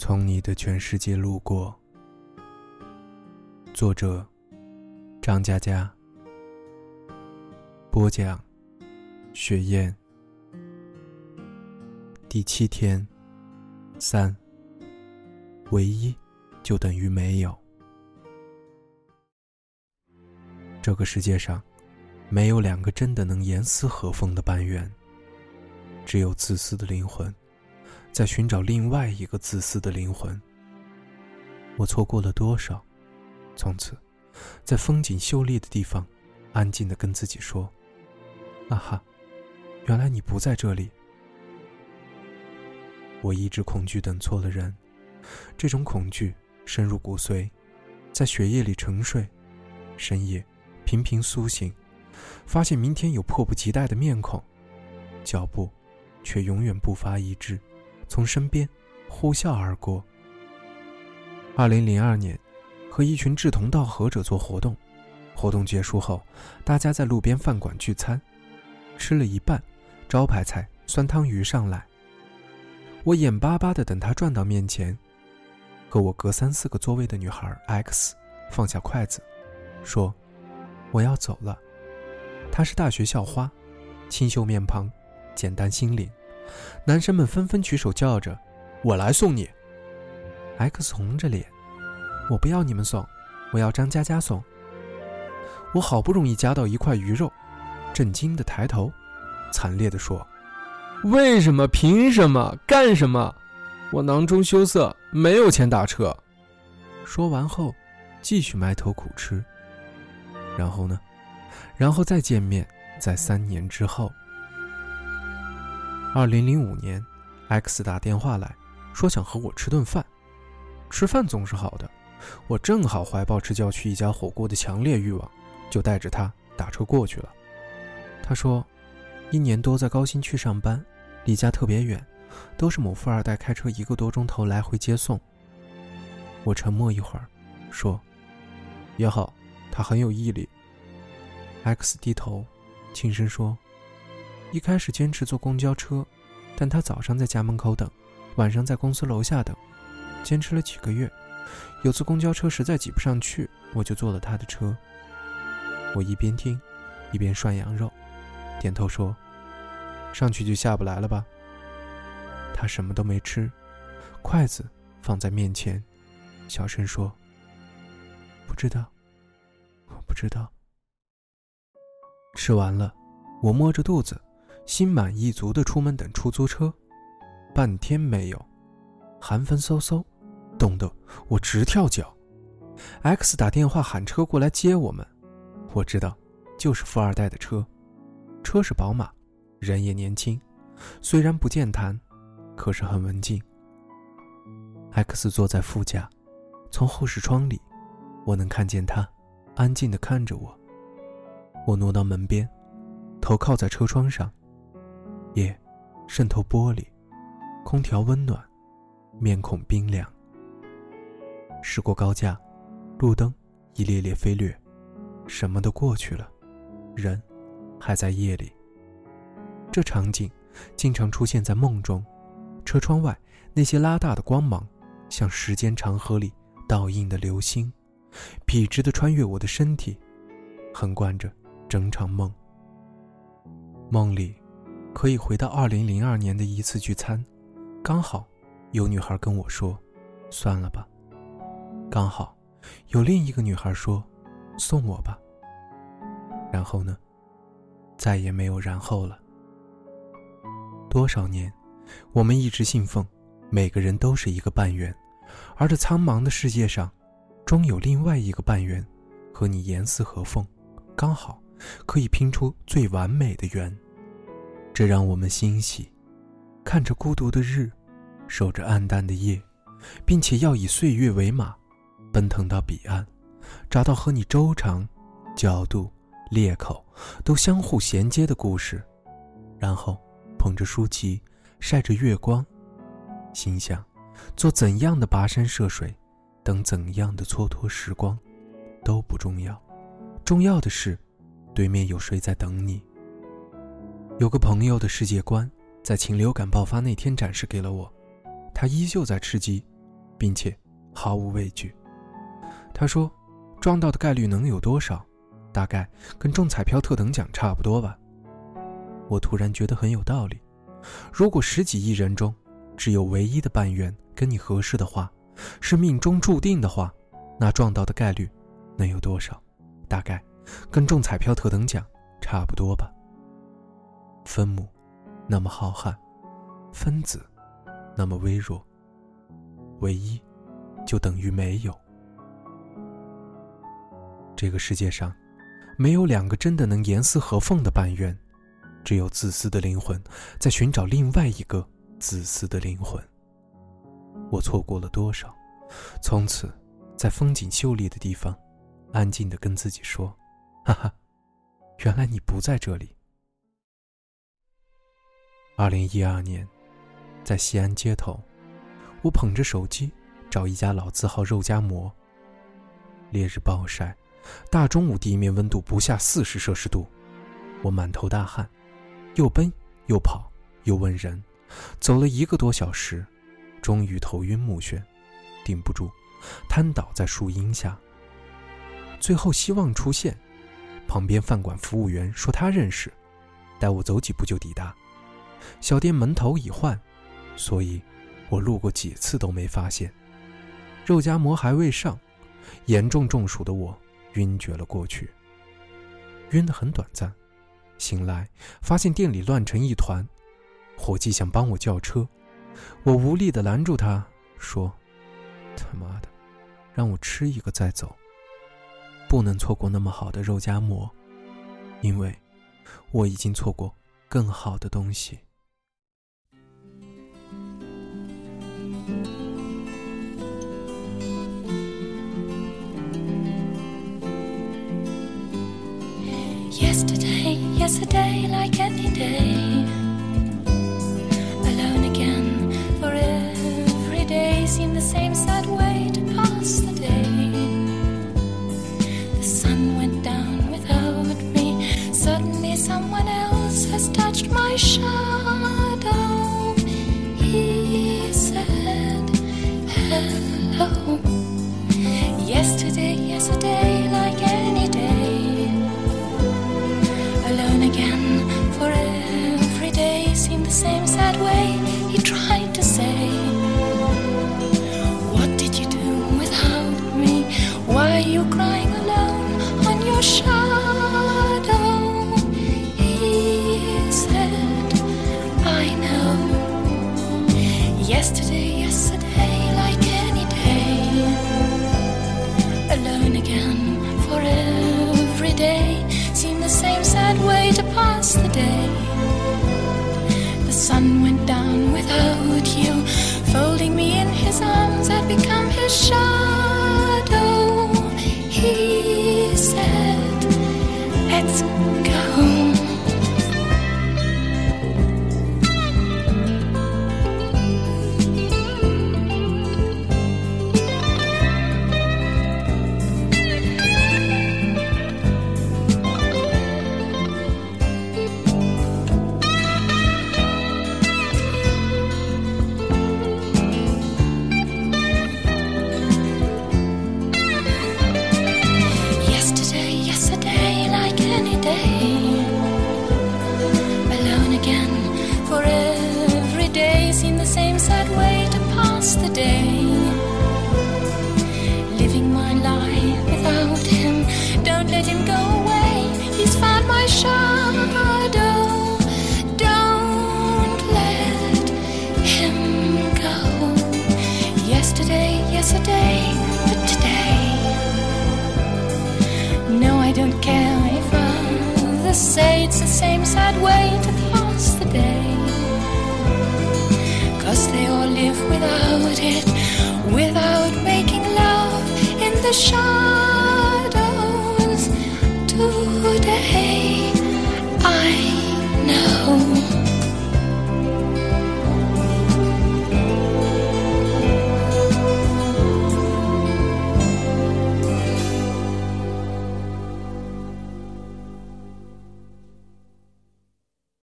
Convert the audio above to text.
从你的全世界路过。作者：张嘉佳。播讲：雪雁。第七天，三。唯一，就等于没有。这个世界上，没有两个真的能严丝合缝的半圆。只有自私的灵魂，在寻找另外一个自私的灵魂。我错过了多少？从此，在风景秀丽的地方，安静的跟自己说：“啊哈，原来你不在这里。”我一直恐惧等错了人，这种恐惧深入骨髓，在血液里沉睡。深夜，频频苏醒，发现明天有迫不及待的面孔，脚步。却永远步伐一致，从身边呼啸而过。二零零二年，和一群志同道合者做活动，活动结束后，大家在路边饭馆聚餐，吃了一半，招牌菜酸汤鱼上来。我眼巴巴地等他转到面前，和我隔三四个座位的女孩 X 放下筷子，说：“我要走了。”她是大学校花，清秀面庞。简单心灵，男生们纷纷举手叫着：“我来送你。”X 红着脸：“我不要你们送，我要张佳佳送。”我好不容易夹到一块鱼肉，震惊的抬头，惨烈的说：“为什么？凭什么？干什么？我囊中羞涩，没有钱打车。”说完后，继续埋头苦吃。然后呢？然后再见面，在三年之后。二零零五年，X 打电话来说想和我吃顿饭。吃饭总是好的，我正好怀抱着要去一家火锅的强烈欲望，就带着他打车过去了。他说，一年多在高新区上班，离家特别远，都是某富二代开车一个多钟头来回接送。我沉默一会儿，说，也好，他很有毅力。X 低头，轻声说。一开始坚持坐公交车，但他早上在家门口等，晚上在公司楼下等，坚持了几个月。有次公交车实在挤不上去，我就坐了他的车。我一边听，一边涮羊肉，点头说：“上去就下不来了吧？”他什么都没吃，筷子放在面前，小声说：“不知道，我不知道。”吃完了，我摸着肚子。心满意足地出门等出租车，半天没有，寒风嗖嗖，冻得我直跳脚。X 打电话喊车过来接我们，我知道，就是富二代的车，车是宝马，人也年轻，虽然不健谈，可是很文静。X 坐在副驾，从后视窗里，我能看见他，安静地看着我。我挪到门边，头靠在车窗上。夜，渗透玻璃，空调温暖，面孔冰凉。驶过高架，路灯一列列飞掠，什么都过去了，人还在夜里。这场景经常出现在梦中，车窗外那些拉大的光芒，像时间长河里倒映的流星，笔直的穿越我的身体，横贯着整场梦。梦里。可以回到二零零二年的一次聚餐，刚好有女孩跟我说：“算了吧。”刚好有另一个女孩说：“送我吧。”然后呢？再也没有然后了。多少年，我们一直信奉每个人都是一个半圆，而这苍茫的世界上，终有另外一个半圆，和你严丝合缝，刚好可以拼出最完美的圆。这让我们欣喜，看着孤独的日，守着暗淡的夜，并且要以岁月为马，奔腾到彼岸，找到和你周长、角度、裂口都相互衔接的故事，然后捧着书籍，晒着月光，心想：做怎样的跋山涉水，等怎样的蹉跎时光，都不重要，重要的是，对面有谁在等你。有个朋友的世界观，在禽流感爆发那天展示给了我。他依旧在吃鸡，并且毫无畏惧。他说：“撞到的概率能有多少？大概跟中彩票特等奖差不多吧。”我突然觉得很有道理。如果十几亿人中只有唯一的半圆跟你合适的话，是命中注定的话，那撞到的概率能有多少？大概跟中彩票特等奖差不多吧。分母那么浩瀚，分子那么微弱，唯一就等于没有。这个世界上没有两个真的能严丝合缝的半圆。只有自私的灵魂在寻找另外一个自私的灵魂。我错过了多少？从此，在风景秀丽的地方，安静的跟自己说：“哈哈，原来你不在这里。”二零一二年，在西安街头，我捧着手机找一家老字号肉夹馍。烈日暴晒，大中午地面温度不下四十摄氏度，我满头大汗。又奔又跑又问人，走了一个多小时，终于头晕目眩，顶不住，瘫倒在树荫下。最后希望出现，旁边饭馆服务员说他认识，带我走几步就抵达。小店门头已换，所以我路过几次都没发现。肉夹馍还未上，严重中暑的我晕厥了过去，晕得很短暂。醒来，发现店里乱成一团，伙计想帮我叫车，我无力的拦住他，说：“他妈的，让我吃一个再走，不能错过那么好的肉夹馍，因为我已经错过更好的东西。” Yesterday, yesterday, like any day. Alone again, for every day seemed the same sad way to pass the day. The sun went down without me. Suddenly, someone else has touched my shadow. He said, Hello. Yesterday, yesterday, day. The sun went down without you, folding me in his arms. I'd become his shadow. He said, Let's same sad way to pass the day. Cause they all live without it, without making love in the shadows today. I know.